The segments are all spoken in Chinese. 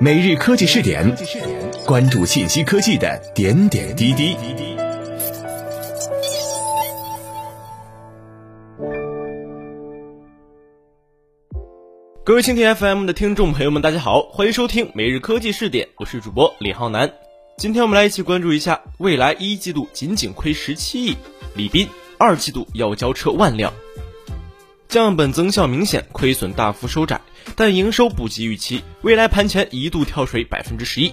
每日科技试点，关注信息科技的点点滴滴。各位蜻蜓 FM 的听众朋友们，大家好，欢迎收听每日科技试点，我是主播李浩南。今天我们来一起关注一下，未来一季度仅仅亏十七亿，李斌二季度要交车万辆。降本增效明显，亏损大幅收窄，但营收不及预期。未来盘前一度跳水百分之十一。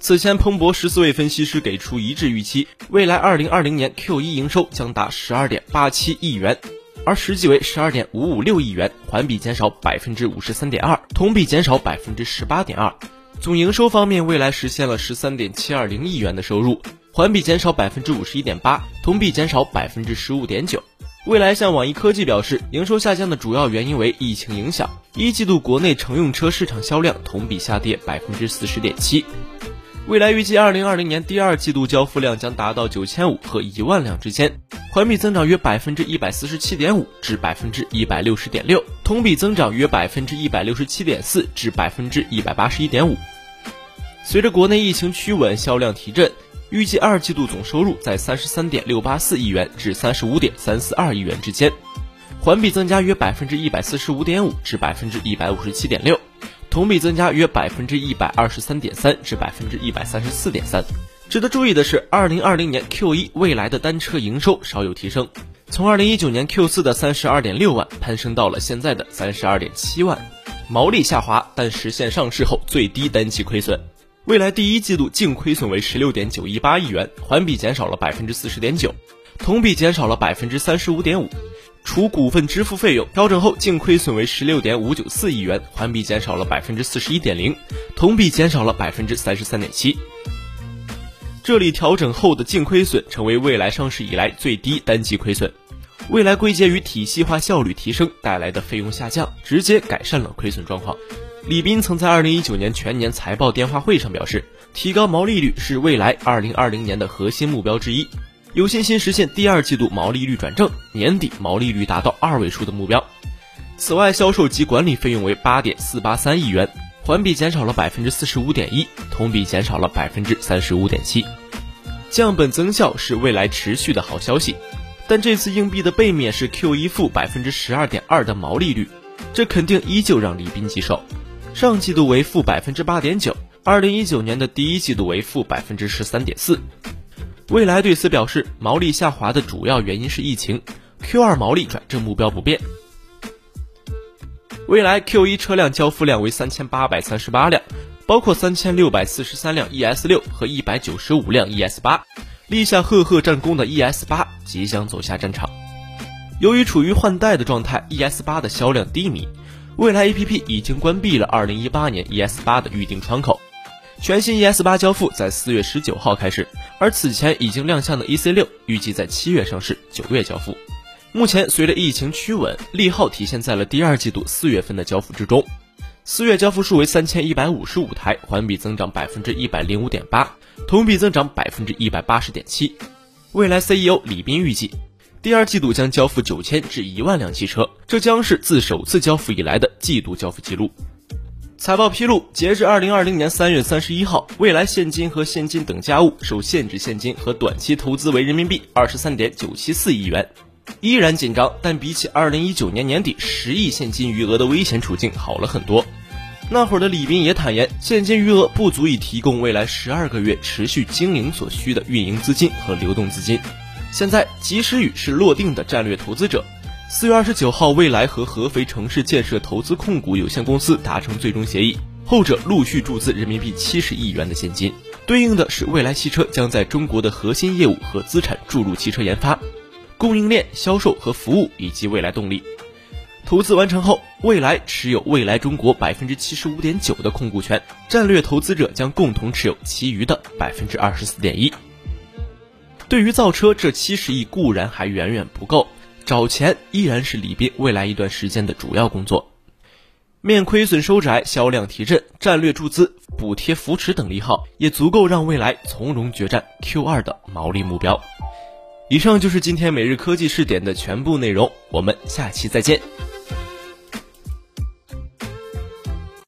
此前，彭博十四位分析师给出一致预期，未来二零二零年 Q 一营收将达十二点八七亿元，而实际为十二点五五六亿元，环比减少百分之五十三点二，同比减少百分之十八点二。总营收方面，未来实现了十三点七二零亿元的收入，环比减少百分之五十一点八，同比减少百分之十五点九。未来向网易科技表示，营收下降的主要原因为疫情影响。一季度国内乘用车市场销量同比下跌百分之四十点七。未来预计二零二零年第二季度交付量将达到九千五和一万辆之间，环比增长约百分之一百四十七点五至百分之一百六十点六，同比增长约百分之一百六十七点四至百分之一百八十一点五。随着国内疫情趋稳，销量提振。预计二季度总收入在三十三点六八四亿元至三十五点三四二亿元之间，环比增加约百分之一百四十五点五至百分之一百五十七点六，同比增加约百分之一百二十三点三至百分之一百三十四点三。值得注意的是，二零二零年 Q 一未来的单车营收稍有提升，从二零一九年 Q 四的三十二点六万攀升到了现在的三十二点七万，毛利下滑，但实现上市后最低单期亏损。未来第一季度净亏损为十六点九一八亿元，环比减少了百分之四十点九，同比减少了百分之三十五点五。除股份支付费用调整后，净亏损为十六点五九四亿元，环比减少了百分之四十一点零，同比减少了百分之三十三点七。这里调整后的净亏损成为未来上市以来最低单季亏损。未来归结于体系化效率提升带来的费用下降，直接改善了亏损状况。李斌曾在二零一九年全年财报电话会上表示，提高毛利率是未来二零二零年的核心目标之一，有信心实现第二季度毛利率转正，年底毛利率达到二位数的目标。此外，销售及管理费用为八点四八三亿元，环比减少了百分之四十五点一，同比减少了百分之三十五点七。降本增效是未来持续的好消息，但这次硬币的背面是 Q 一负百分之十二点二的毛利率，这肯定依旧让李斌棘手。上季度为负百分之八点九，二零一九年的第一季度为负百分之十三点四。未来对此表示，毛利下滑的主要原因是疫情，Q 二毛利转正目标不变。未来 Q 一车辆交付量为三千八百三十八辆，包括三千六百四十三辆 ES 六和一百九十五辆 ES 八，立下赫赫战功的 ES 八即将走下战场。由于处于换代的状态，ES 八的销量低迷。蔚来 A P P 已经关闭了二零一八年 E S 八的预订窗口，全新 E S 八交付在四月十九号开始，而此前已经亮相的 E C 六预计在七月上市，九月交付。目前随着疫情趋稳，利好体现在了第二季度四月份的交付之中，四月交付数为三千一百五十五台，环比增长百分之一百零五点八，同比增长百分之一百八十点七。蔚来 C E O 李斌预计。第二季度将交付九千至一万辆汽车，这将是自首次交付以来的季度交付记录。财报披露，截至二零二零年三月三十一号，未来现金和现金等价物受限制现金和短期投资为人民币二十三点九七四亿元，依然紧张，但比起二零一九年年底十亿现金余额的危险处境好了很多。那会儿的李斌也坦言，现金余额不足以提供未来十二个月持续经营所需的运营资金和流动资金。现在，及时雨是落定的战略投资者。四月二十九号，未来和合肥城市建设投资控股有限公司达成最终协议，后者陆续注资人民币七十亿元的现金，对应的是未来汽车将在中国的核心业务和资产注入汽车研发、供应链、销售和服务以及未来动力。投资完成后，未来持有未来中国百分之七十五点九的控股权，战略投资者将共同持有其余的百分之二十四点一。对于造车，这七十亿固然还远远不够，找钱依然是李斌未来一段时间的主要工作。面亏损收窄、销量提振、战略注资、补贴扶持等利好，也足够让未来从容决战 Q 二的毛利目标。以上就是今天每日科技试点的全部内容，我们下期再见。